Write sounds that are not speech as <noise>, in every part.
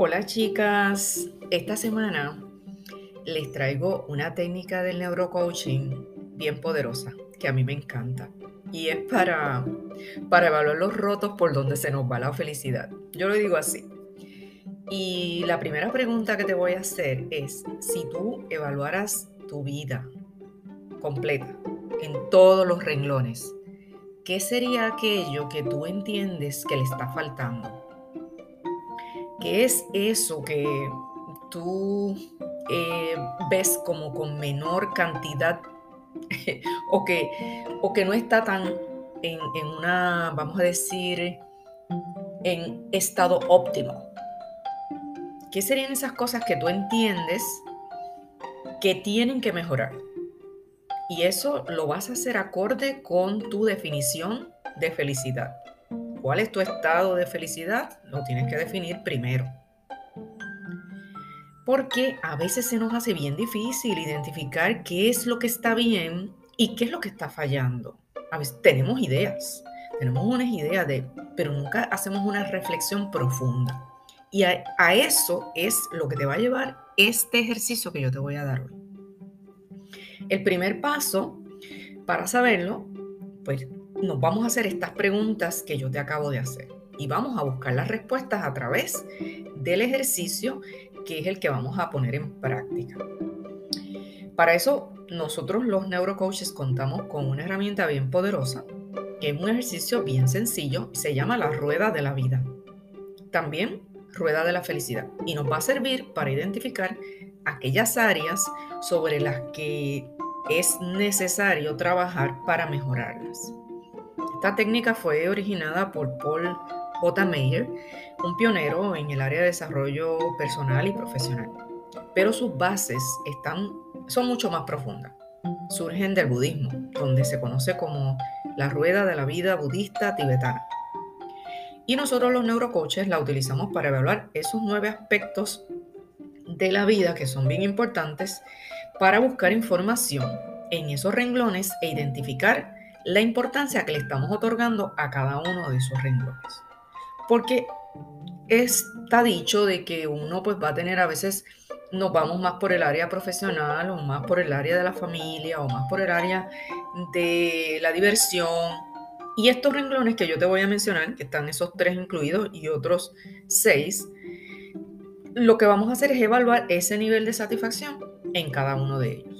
Hola chicas, esta semana les traigo una técnica del neurocoaching bien poderosa que a mí me encanta y es para, para evaluar los rotos por donde se nos va la felicidad. Yo lo digo así. Y la primera pregunta que te voy a hacer es, si tú evaluaras tu vida completa en todos los renglones, ¿qué sería aquello que tú entiendes que le está faltando? ¿Qué es eso que tú eh, ves como con menor cantidad <laughs> o, que, o que no está tan en, en una, vamos a decir, en estado óptimo? ¿Qué serían esas cosas que tú entiendes que tienen que mejorar? Y eso lo vas a hacer acorde con tu definición de felicidad. ¿Cuál es tu estado de felicidad? Lo tienes que definir primero. Porque a veces se nos hace bien difícil identificar qué es lo que está bien y qué es lo que está fallando. A veces tenemos ideas, tenemos unas ideas de, pero nunca hacemos una reflexión profunda. Y a, a eso es lo que te va a llevar este ejercicio que yo te voy a dar hoy. El primer paso para saberlo, pues nos vamos a hacer estas preguntas que yo te acabo de hacer y vamos a buscar las respuestas a través del ejercicio que es el que vamos a poner en práctica. Para eso, nosotros los neurocoaches contamos con una herramienta bien poderosa, que es un ejercicio bien sencillo, se llama la rueda de la vida. También rueda de la felicidad y nos va a servir para identificar aquellas áreas sobre las que es necesario trabajar para mejorarlas. Esta técnica fue originada por Paul J. Meyer, un pionero en el área de desarrollo personal y profesional. Pero sus bases están, son mucho más profundas. Surgen del budismo, donde se conoce como la rueda de la vida budista tibetana. Y nosotros los neurocoaches la utilizamos para evaluar esos nueve aspectos de la vida que son bien importantes para buscar información en esos renglones e identificar la importancia que le estamos otorgando a cada uno de esos renglones. Porque está dicho de que uno pues va a tener a veces nos vamos más por el área profesional o más por el área de la familia o más por el área de la diversión. Y estos renglones que yo te voy a mencionar, que están esos tres incluidos y otros seis, lo que vamos a hacer es evaluar ese nivel de satisfacción en cada uno de ellos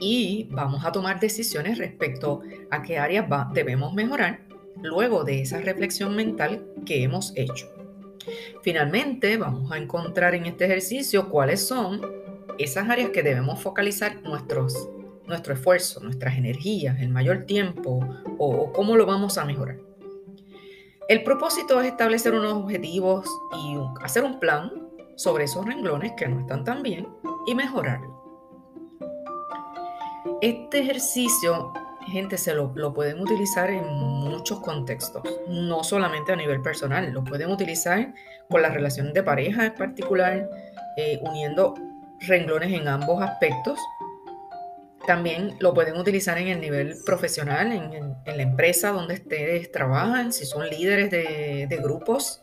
y vamos a tomar decisiones respecto a qué áreas debemos mejorar luego de esa reflexión mental que hemos hecho. Finalmente, vamos a encontrar en este ejercicio cuáles son esas áreas que debemos focalizar nuestros, nuestro esfuerzo, nuestras energías, el mayor tiempo o cómo lo vamos a mejorar. El propósito es establecer unos objetivos y hacer un plan sobre esos renglones que no están tan bien y mejorarlo. Este ejercicio, gente, se lo, pueden utilizar en muchos contextos, no solamente a nivel personal, lo pueden utilizar con la relación de pareja en particular, eh, uniendo renglones en ambos aspectos. También lo pueden utilizar en el nivel profesional, en, la empresa donde ustedes trabajan, si son líderes de, de grupos.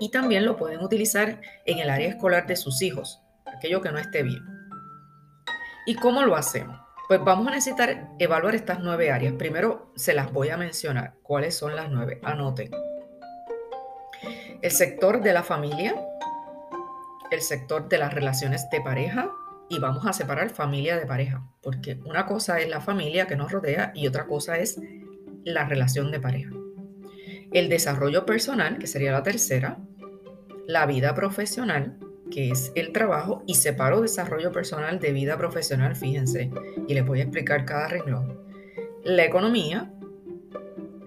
Y también lo pueden utilizar en el área escolar de sus hijos, aquello que no esté bien. ¿Y cómo lo hacemos? Pues vamos a necesitar evaluar estas nueve áreas. Primero se las voy a mencionar. ¿Cuáles son las nueve? Anoten. El sector de la familia, el sector de las relaciones de pareja y vamos a separar familia de pareja, porque una cosa es la familia que nos rodea y otra cosa es la relación de pareja. El desarrollo personal, que sería la tercera, la vida profesional, que es el trabajo, y separo desarrollo personal de vida profesional, fíjense, y les voy a explicar cada renglón. La economía,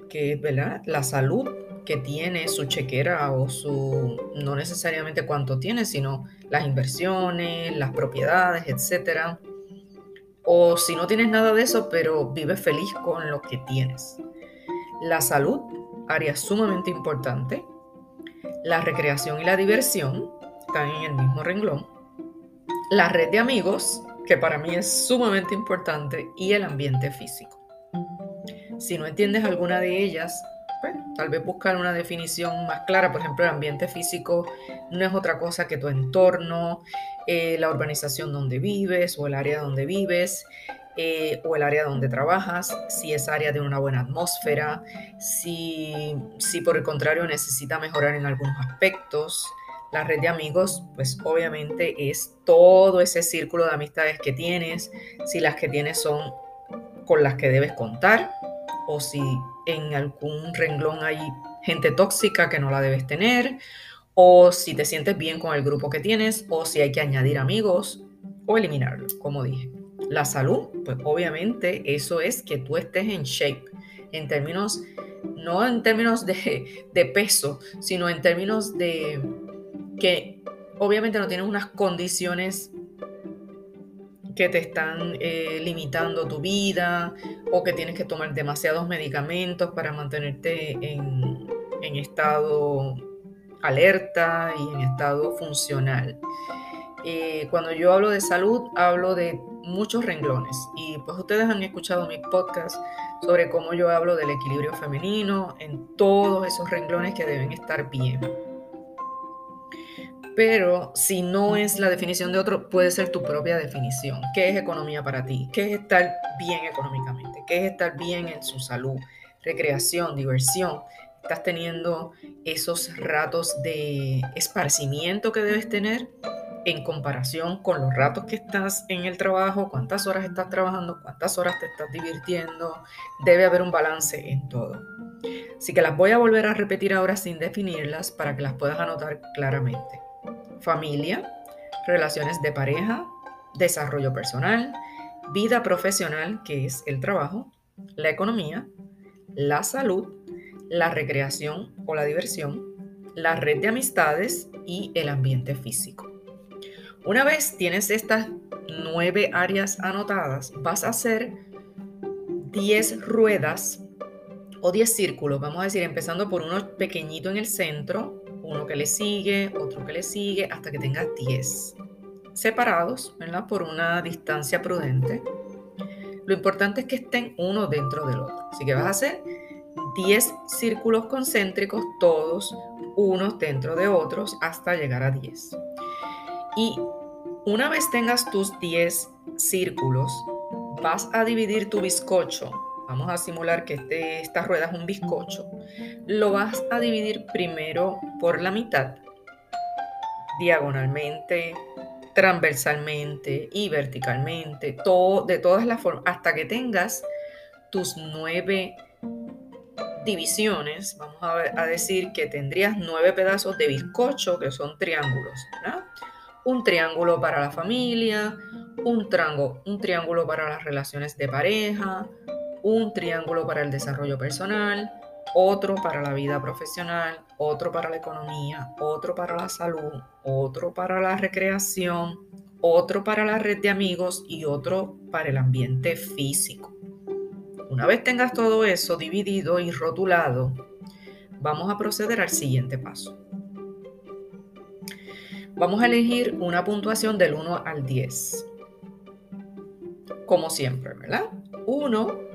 que es ¿verdad? la salud que tiene su chequera o su, no necesariamente cuánto tiene, sino las inversiones, las propiedades, etc. O si no tienes nada de eso, pero vives feliz con lo que tienes. La salud, área sumamente importante. La recreación y la diversión, están en el mismo renglón. La red de amigos, que para mí es sumamente importante, y el ambiente físico. Si no entiendes alguna de ellas, pues, tal vez buscar una definición más clara. Por ejemplo, el ambiente físico no es otra cosa que tu entorno, eh, la urbanización donde vives o el área donde vives. Eh, o el área donde trabajas, si es área de una buena atmósfera, si, si por el contrario necesita mejorar en algunos aspectos. La red de amigos, pues obviamente es todo ese círculo de amistades que tienes, si las que tienes son con las que debes contar o si en algún renglón hay gente tóxica que no la debes tener o si te sientes bien con el grupo que tienes o si hay que añadir amigos o eliminarlos, como dije. La salud, pues obviamente eso es que tú estés en shape, en términos, no en términos de, de peso, sino en términos de que obviamente no tienes unas condiciones que te están eh, limitando tu vida o que tienes que tomar demasiados medicamentos para mantenerte en, estado alerta y en estado funcional. Eh, cuando yo hablo de salud, hablo de muchos renglones y pues ustedes han escuchado mis podcasts sobre cómo yo hablo del equilibrio femenino en todos esos renglones que deben estar bien pero si no es la definición de otro, puede ser tu propia definición. ¿Qué es economía para ti? ¿Qué es estar bien económicamente? ¿Qué es estar bien en su salud? Recreación, diversión. ¿Estás teniendo esos ratos de esparcimiento que debes tener en comparación con los ratos que estás en el trabajo? ¿Cuántas horas estás trabajando? ¿Cuántas horas te estás divirtiendo? Debe haber un balance en todo. Así que las voy a volver a repetir ahora sin definirlas para que las puedas anotar claramente familia, relaciones de pareja, desarrollo personal, vida profesional, que es el trabajo, la economía, la salud, la recreación o la diversión, la red de amistades y el ambiente físico. Una vez tienes estas nueve áreas anotadas, vas a hacer 10 ruedas o 10 círculos, vamos a decir, empezando por uno pequeñito en el centro, uno que le sigue, otro que le sigue, hasta que tengas 10 separados, ¿verdad? Por una distancia prudente. Lo importante es que estén uno dentro del otro. Así que vas a hacer 10 círculos concéntricos, todos unos dentro de otros, hasta llegar a 10. Y una vez tengas tus 10 círculos, vas a dividir tu bizcocho vamos a simular que este, esta rueda es un bizcocho, lo vas a dividir primero por la mitad, diagonalmente, transversalmente y verticalmente, todo, de todas las formas, hasta que tengas tus nueve divisiones, vamos a, decir que tendrías nueve pedazos de bizcocho que son triángulos, Un triángulo para la familia, un, un triángulo para las relaciones de pareja, un triángulo para el desarrollo personal, otro para la vida profesional, otro para la economía, otro para la salud, otro para la recreación, otro para la red de amigos y otro para el ambiente físico. Una vez tengas todo eso dividido y rotulado, vamos a proceder al siguiente paso. Vamos a elegir una puntuación del 1 al 10. Como siempre, ¿verdad? 1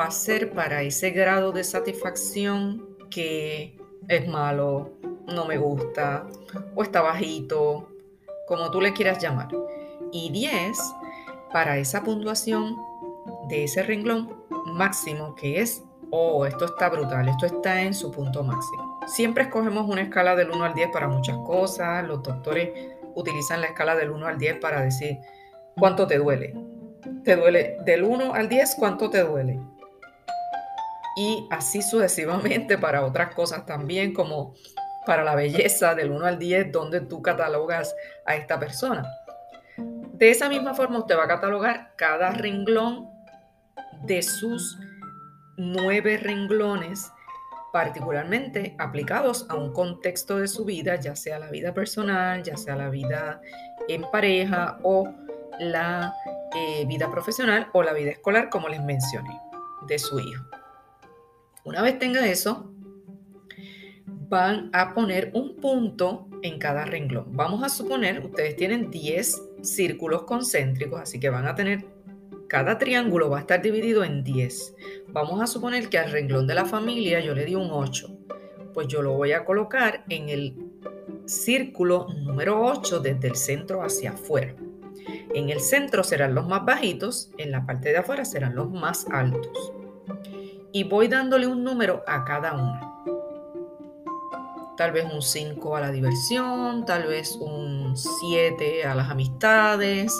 va a ser para ese grado de satisfacción que es malo, no me gusta, o está bajito, como tú le quieras llamar. Y 10 para esa puntuación de ese renglón máximo que es, oh, esto está brutal, esto está en su punto máximo. Siempre escogemos una escala del 1 al 10 para muchas cosas, los doctores utilizan la escala del 1 al 10 para decir cuánto te duele. ¿Te duele del 1 al 10? ¿Cuánto te duele? Y así sucesivamente para otras cosas también, como para la belleza del 1 al 10, donde tú catalogas a esta persona. De esa misma forma, usted va a catalogar cada renglón de sus nueve renglones, particularmente aplicados a un contexto de su vida, ya sea la vida personal, ya sea la vida en pareja o la eh, vida profesional o la vida escolar, como les mencioné, de su hijo. Una vez tenga eso, van a poner un punto en cada renglón. Vamos a suponer, ustedes tienen 10 círculos concéntricos, así que van a tener, cada triángulo va a estar dividido en 10. vamos a suponer que al renglón de la familia yo le di un 8. Pues yo lo voy a colocar en el círculo número 8 desde el centro hacia afuera. En el centro serán los más bajitos, en la parte de afuera serán los más altos. Y voy dándole un número a cada una. Tal vez un 5 a la diversión, tal vez un 7 a las amistades,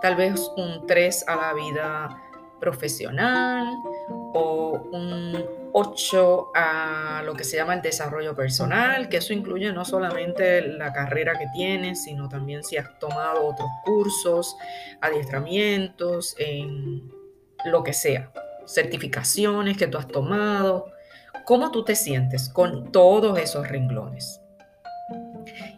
tal vez un 3 a la vida profesional o un 8 a lo que se llama el desarrollo personal, que eso incluye no solamente la carrera que tienes, sino también si has tomado otros cursos, adiestramientos, en lo que sea, certificaciones que tú has tomado, cómo tú te sientes con todos esos renglones.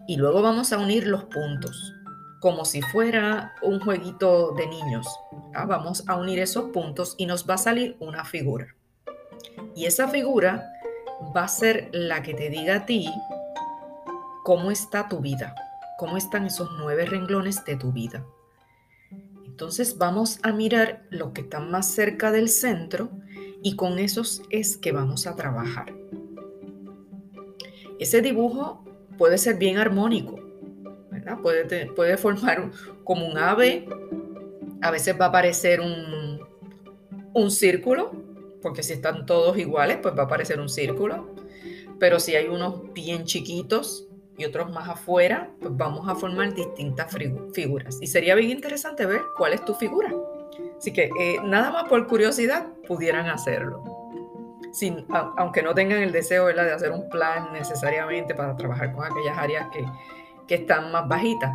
Y luego vamos a unir los puntos como si fuera un jueguito de niños. Ah, vamos a unir esos puntos y nos va a salir una figura. Y esa figura va a ser la que te diga a ti cómo está tu vida, cómo están esos nueve renglones de tu vida. Entonces vamos a mirar lo que están más cerca del centro y con esos es que vamos a trabajar. Ese dibujo puede ser bien armónico, Puede, puede formar como un ave, a veces va a aparecer un, un círculo, porque si están todos iguales, pues va a aparecer un círculo. Pero si hay unos bien chiquitos y otros más afuera, pues vamos a formar distintas figuras. Y sería bien interesante ver cuál es tu figura. Así que eh, nada más por curiosidad pudieran hacerlo. Sin, aunque no tengan el deseo de hacer un plan necesariamente para trabajar con aquellas áreas que, que están más bajitas.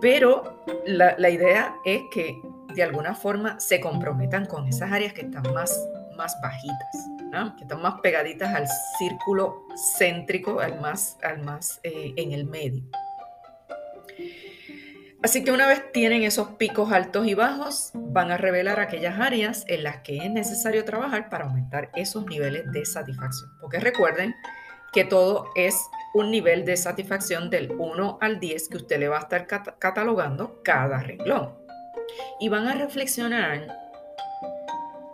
Pero la, idea es que de alguna forma se comprometan con esas áreas que están más, más bajitas, que están más pegaditas al círculo céntrico, al más, al más eh, en el medio. Así que una vez tienen esos picos altos y bajos, van a revelar aquellas áreas en las que es necesario trabajar para aumentar esos niveles de satisfacción. Porque recuerden que todo es un nivel de satisfacción del 1 al 10 que usted le va a estar catalogando cada renglón. Y van a reflexionar,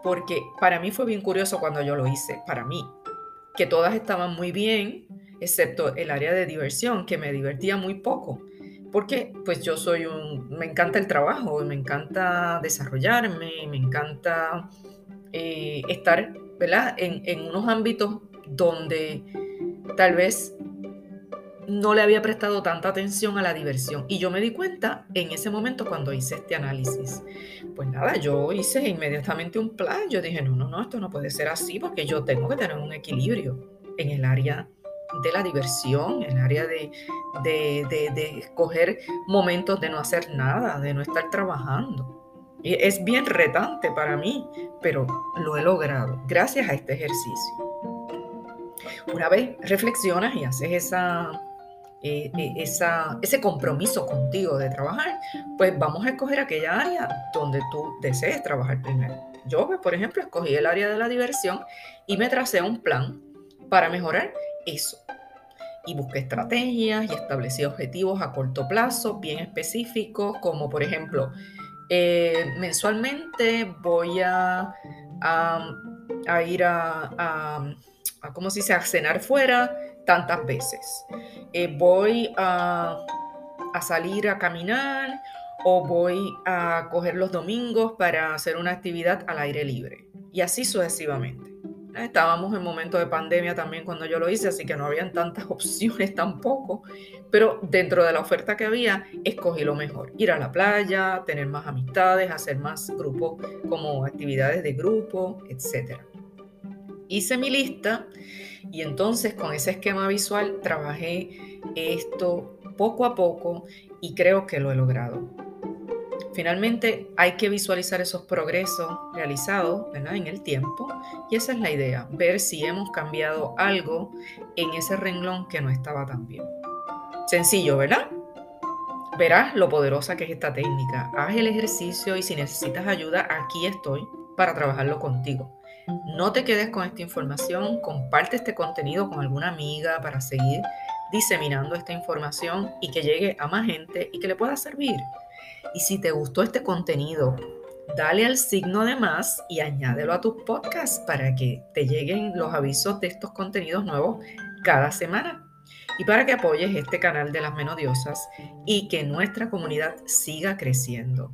porque para mí fue bien curioso cuando yo lo hice, para mí, que todas estaban muy bien, excepto el área de diversión, que me divertía muy poco. Porque pues yo soy un, me encanta el trabajo, me encanta desarrollarme, me encanta eh, estar, ¿verdad? En, en unos ámbitos donde tal vez no le había prestado tanta atención a la diversión. Y yo me di cuenta en ese momento cuando hice este análisis. Pues nada, yo hice inmediatamente un plan. Yo dije, no, no, no, esto no puede ser así porque yo tengo que tener un equilibrio en el área de la diversión, en el área de, de, de, escoger momentos de no hacer nada, de no estar trabajando. Y es bien retante para mí, pero lo he logrado gracias a este ejercicio. Una vez reflexionas y haces esa, eh, eh, ese compromiso contigo de trabajar, pues vamos a escoger aquella área donde tú desees trabajar primero. Yo, pues, por ejemplo, escogí el área de la diversión y me tracé un plan para mejorar eso. Y busqué estrategias y establecí objetivos a corto plazo bien específicos, como por ejemplo, eh, mensualmente voy a, ir a, ¿cómo se dice?, a cenar fuera tantas veces. Eh, voy a, salir a caminar o voy a coger los domingos para hacer una actividad al aire libre. Y así sucesivamente. Estábamos en momento de pandemia también cuando yo lo hice, así que no habían tantas <laughs> opciones tampoco, pero dentro de la oferta que había, escogí lo mejor. Ir a la playa, tener más amistades, hacer más grupos como actividades de grupo, etc. Hice mi lista y entonces con ese esquema visual trabajé esto poco a poco y creo que lo he logrado. Finalmente hay que visualizar esos progresos realizados en el tiempo y esa es la idea, ver si hemos cambiado algo en ese renglón que no estaba tan bien. Sencillo, ¿verdad? Verás lo poderosa que es esta técnica. Haz el ejercicio y si necesitas ayuda, aquí estoy para trabajarlo contigo. No te quedes con esta información, comparte este contenido con alguna amiga para seguir diseminando esta información y que llegue a más gente y que le pueda servir. Y si te gustó este contenido, dale al signo de más y añádelo a tus podcasts para que te lleguen los avisos de estos contenidos nuevos cada semana y para que apoyes este canal de las menodiosas y que nuestra comunidad siga creciendo.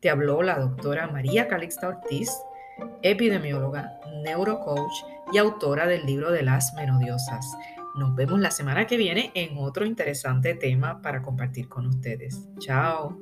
Te habló la doctora María Calixta Ortiz, epidemióloga, neurocoach y autora del libro de las menodiosas. Nos vemos la semana que viene en otro interesante tema para compartir con ustedes. Chao.